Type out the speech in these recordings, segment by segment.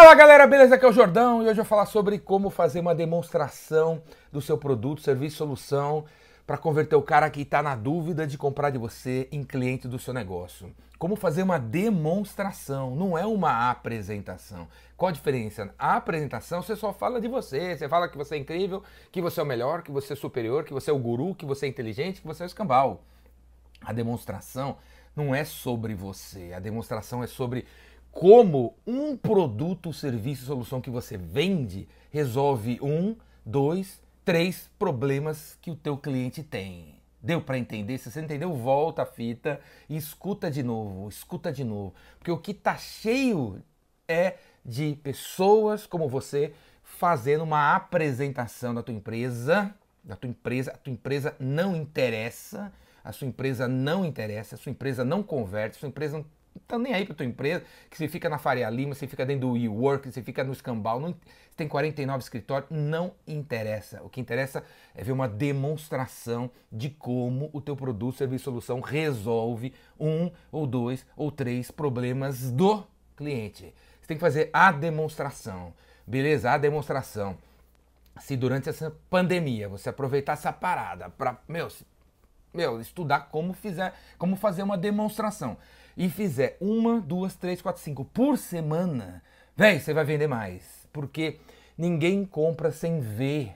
Fala galera, beleza? Aqui é o Jordão e hoje eu vou falar sobre como fazer uma demonstração do seu produto, serviço, solução para converter o cara que está na dúvida de comprar de você em cliente do seu negócio. Como fazer uma demonstração, não é uma apresentação. Qual a diferença? A apresentação você só fala de você, você fala que você é incrível, que você é o melhor, que você é superior, que você é o guru, que você é inteligente, que você é o escambau. A demonstração não é sobre você, a demonstração é sobre como um produto, serviço, solução que você vende resolve um, dois, três problemas que o teu cliente tem. Deu para entender? Se você entendeu, volta a fita e escuta de novo, escuta de novo, porque o que tá cheio é de pessoas como você fazendo uma apresentação da tua empresa, da tua empresa, a tua empresa não interessa, a sua empresa não interessa, a sua empresa não converte, a sua empresa não tá nem aí para tua empresa, que você fica na Faria Lima, você fica dentro do WeWork, você fica no Escambau, não, você tem 49 escritórios, não interessa. O que interessa é ver uma demonstração de como o teu produto, serviço, solução resolve um ou dois ou três problemas do cliente. Você tem que fazer a demonstração, beleza? A demonstração. Se durante essa pandemia você aproveitar essa parada para, meu, meu, estudar como fizer, como fazer uma demonstração e fizer uma, duas, três, quatro, cinco por semana, véi, você vai vender mais. Porque ninguém compra sem ver.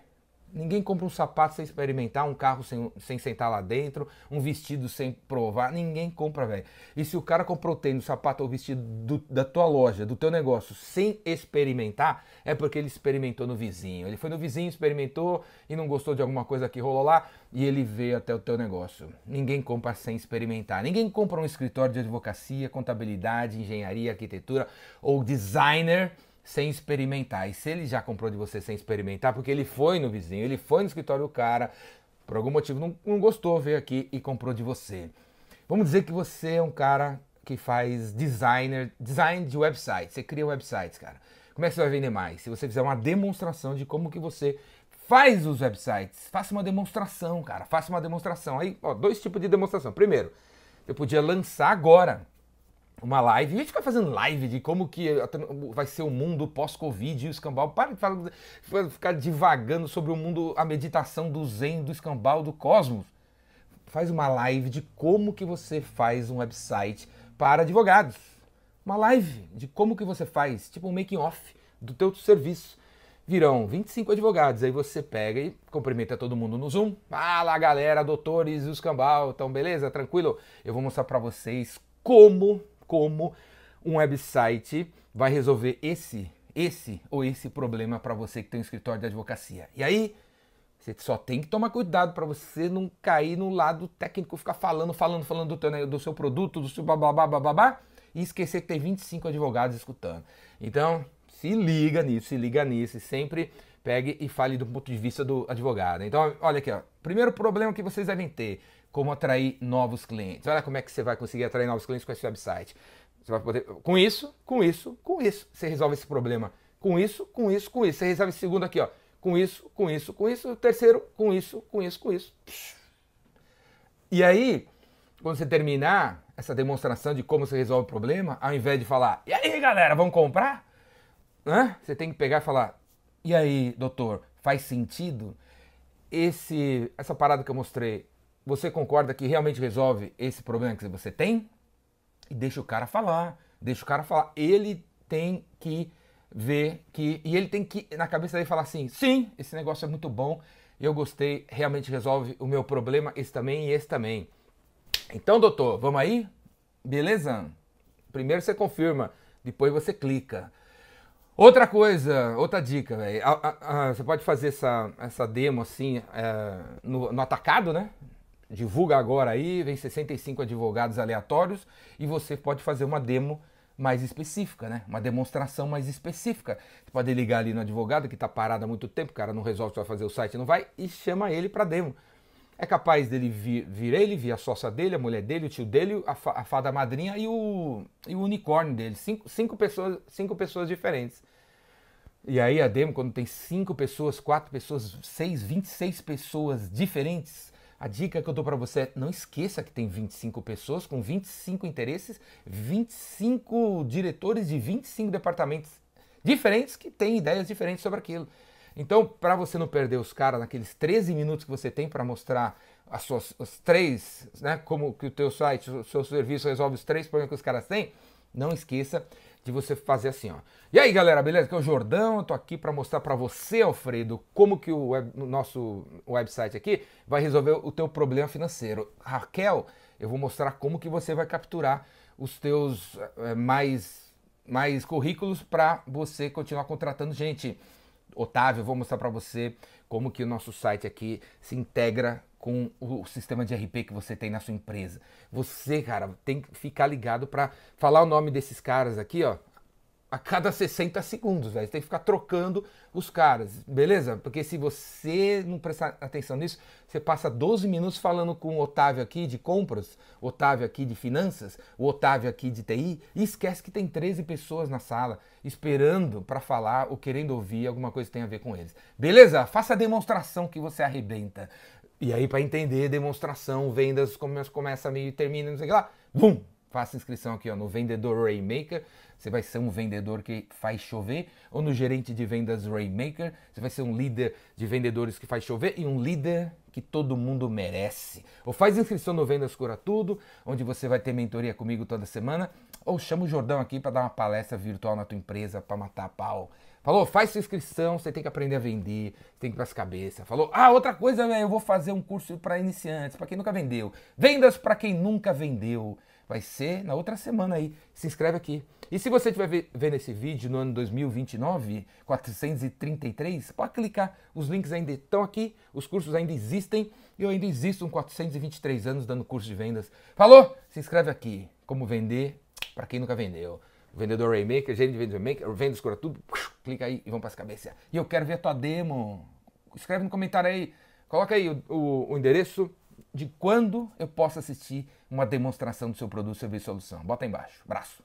Ninguém compra um sapato sem experimentar, um carro sem, sem sentar lá dentro, um vestido sem provar. Ninguém compra, velho. E se o cara comprou tênis, sapato ou vestido do, da tua loja, do teu negócio, sem experimentar, é porque ele experimentou no vizinho. Ele foi no vizinho, experimentou e não gostou de alguma coisa que rolou lá e ele veio até o teu negócio. Ninguém compra sem experimentar. Ninguém compra um escritório de advocacia, contabilidade, engenharia, arquitetura ou designer sem experimentar. E se ele já comprou de você sem experimentar, porque ele foi no vizinho, ele foi no escritório do cara, por algum motivo não, não gostou, veio aqui e comprou de você. Vamos dizer que você é um cara que faz designer, design de website. Você cria websites, cara. Como é que você vai vender mais? Se você fizer uma demonstração de como que você faz os websites, faça uma demonstração, cara. Faça uma demonstração. Aí, ó, dois tipos de demonstração. Primeiro, eu podia lançar agora uma live, e ficar fazendo live de como que vai ser o mundo pós-Covid e o escambau. Para de ficar divagando sobre o mundo, a meditação do Zen, do escambau, do cosmos. Faz uma live de como que você faz um website para advogados. Uma live de como que você faz, tipo um making off do teu serviço. Virão 25 advogados, aí você pega e cumprimenta todo mundo no Zoom. Fala galera, doutores do escambau, então beleza? Tranquilo? Eu vou mostrar para vocês como como um website vai resolver esse, esse ou esse problema para você que tem um escritório de advocacia. E aí, você só tem que tomar cuidado para você não cair no lado técnico, ficar falando, falando, falando do, teu, do seu produto, do seu babá, babá, e esquecer que tem 25 advogados escutando. Então, se liga nisso, se liga nisso, e sempre pegue e fale do ponto de vista do advogado. Então, olha aqui, ó. Primeiro problema que vocês devem ter, como atrair novos clientes. Olha como é que você vai conseguir atrair novos clientes com esse website. Você vai poder, com isso, com isso, com isso, você resolve esse problema. Com isso, com isso, com isso. Você resolve esse segundo aqui, ó. Com isso, com isso, com isso. O terceiro, com isso, com isso, com isso. E aí, quando você terminar essa demonstração de como você resolve o problema, ao invés de falar, e aí galera, vamos comprar? Né? Você tem que pegar e falar, e aí, doutor, faz sentido? Esse, essa parada que eu mostrei você concorda que realmente resolve esse problema que você tem? E deixa o cara falar, deixa o cara falar. Ele tem que ver que. E ele tem que, na cabeça dele, falar assim: sim, esse negócio é muito bom, eu gostei, realmente resolve o meu problema, esse também e esse também. Então, doutor, vamos aí? Beleza? Primeiro você confirma, depois você clica. Outra coisa, outra dica, velho. Você pode fazer essa, essa demo assim é, no, no atacado, né? divulga agora aí, vem 65 advogados aleatórios e você pode fazer uma demo mais específica, né? Uma demonstração mais específica. Você pode ligar ali no advogado que está parado há muito tempo, o cara não resolve só fazer o site, não vai, e chama ele para demo. É capaz dele vir, vir, ele, vir a sócia dele, a mulher dele, o tio dele, a, fa, a fada madrinha e o, e o unicórnio dele. Cinco, cinco, pessoas, cinco pessoas diferentes. E aí a demo, quando tem cinco pessoas, quatro pessoas, seis, 26 pessoas diferentes, a dica que eu dou para você é não esqueça que tem 25 pessoas com 25 interesses, 25 diretores de 25 departamentos diferentes que têm ideias diferentes sobre aquilo. Então, para você não perder os caras naqueles 13 minutos que você tem para mostrar as suas as três, né, como que o teu site, o seu serviço resolve os três problemas que os caras têm, não esqueça de você fazer assim, ó. E aí, galera, beleza? Aqui é o Jordão, eu tô aqui para mostrar para você, Alfredo, como que o, web, nosso website aqui vai resolver o teu problema financeiro. Raquel, eu vou mostrar como que você vai capturar os teus é, mais mais currículos para você continuar contratando gente. Otávio, vou mostrar para você como que o nosso site aqui se integra com o sistema de RP que você tem na sua empresa. Você, cara, tem que ficar ligado para falar o nome desses caras aqui, ó, a cada 60 segundos, velho. Você tem que ficar trocando os caras, beleza? Porque se você não prestar atenção nisso, você passa 12 minutos falando com o Otávio aqui de compras, o Otávio aqui de finanças, o Otávio aqui de TI, e esquece que tem 13 pessoas na sala esperando para falar ou querendo ouvir alguma coisa que tem a ver com eles. Beleza? Faça a demonstração que você arrebenta. E aí, para entender, demonstração, vendas, começa, meio e termina, não sei o que lá, bum! Faça inscrição aqui ó, no Vendedor Raymaker. Você vai ser um vendedor que faz chover. Ou no gerente de vendas Raymaker. Você vai ser um líder de vendedores que faz chover e um líder que todo mundo merece. Ou faz inscrição no Vendas Cura Tudo, onde você vai ter mentoria comigo toda semana. Ou chama o Jordão aqui para dar uma palestra virtual na tua empresa para matar a pau. Falou, faz sua inscrição, você tem que aprender a vender, tem que ir para as cabeças. Falou, ah, outra coisa, eu vou fazer um curso para iniciantes, para quem nunca vendeu. Vendas para quem nunca vendeu. Vai ser na outra semana aí. Se inscreve aqui. E se você estiver vendo esse vídeo no ano 2029, 433, pode clicar. Os links ainda estão aqui, os cursos ainda existem. E eu ainda existo com 423 anos dando curso de vendas. Falou? Se inscreve aqui. Como vender para quem nunca vendeu. Vendedor Raymaker, gerente de vendas Raymaker, vendas cura tudo. Clica aí e vamos para as cabeças. E eu quero ver a tua demo. Escreve no comentário aí. Coloca aí o, o, o endereço de quando eu posso assistir uma demonstração do seu produto, serviço, solução. Bota aí embaixo. Braço.